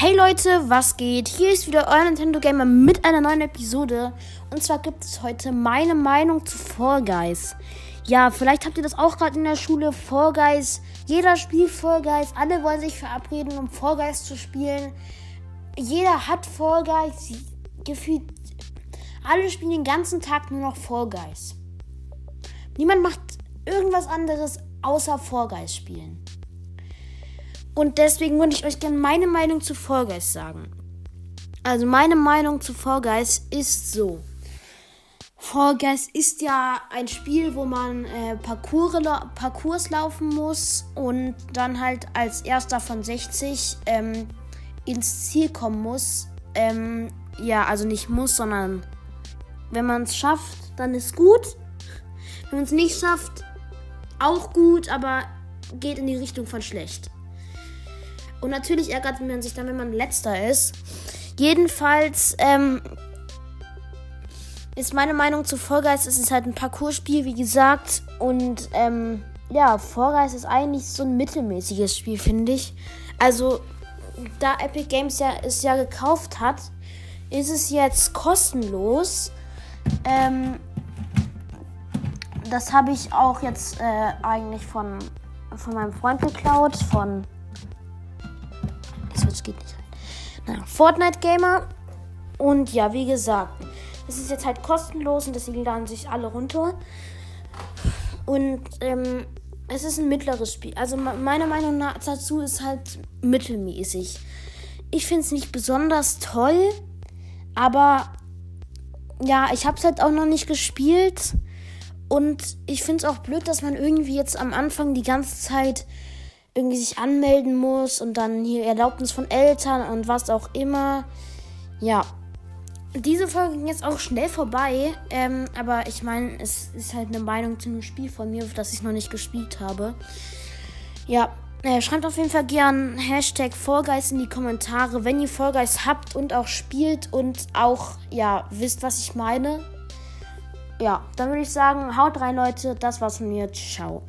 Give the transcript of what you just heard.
Hey Leute, was geht? Hier ist wieder euer Nintendo Gamer mit einer neuen Episode. Und zwar gibt es heute meine Meinung zu Fall Guys. Ja, vielleicht habt ihr das auch gerade in der Schule. Fall Guys, jeder spielt Fall Guys. Alle wollen sich verabreden, um Fall Guys zu spielen. Jeder hat Fall Guys. Gefühlt, alle spielen den ganzen Tag nur noch Fall Guys. Niemand macht irgendwas anderes außer Fall Guys spielen. Und deswegen würde ich euch gerne meine Meinung zu Fall Guys sagen. Also meine Meinung zu Fall Guys ist so. Fall Guys ist ja ein Spiel, wo man äh, Parcours, Parcours laufen muss und dann halt als erster von 60 ähm, ins Ziel kommen muss. Ähm, ja, also nicht muss, sondern wenn man es schafft, dann ist gut. Wenn man es nicht schafft, auch gut, aber geht in die Richtung von schlecht. Und natürlich ärgert man sich dann, wenn man letzter ist. Jedenfalls ähm, ist meine Meinung zu Guys, es ist halt ein Parcours-Spiel, wie gesagt. Und ähm, ja, Guys ist eigentlich so ein mittelmäßiges Spiel, finde ich. Also, da Epic Games ja es ja gekauft hat, ist es jetzt kostenlos. Ähm, das habe ich auch jetzt äh, eigentlich von, von meinem Freund geklaut, von Switch geht nicht rein. Naja, Fortnite Gamer. Und ja, wie gesagt, es ist jetzt halt kostenlos und deswegen laden sich alle runter. Und ähm, es ist ein mittleres Spiel. Also meiner Meinung nach dazu ist halt mittelmäßig. Ich finde es nicht besonders toll, aber ja, ich habe es halt auch noch nicht gespielt. Und ich finde es auch blöd, dass man irgendwie jetzt am Anfang die ganze Zeit irgendwie sich anmelden muss und dann hier Erlaubnis von Eltern und was auch immer. Ja. Diese Folge ging jetzt auch schnell vorbei, ähm, aber ich meine, es ist halt eine Meinung zu einem Spiel von mir, das ich noch nicht gespielt habe. Ja, äh, schreibt auf jeden Fall gern Hashtag Vorgeist in die Kommentare, wenn ihr Vorgeist habt und auch spielt und auch, ja, wisst, was ich meine. Ja, dann würde ich sagen, haut rein, Leute. Das war's von mir. Ciao.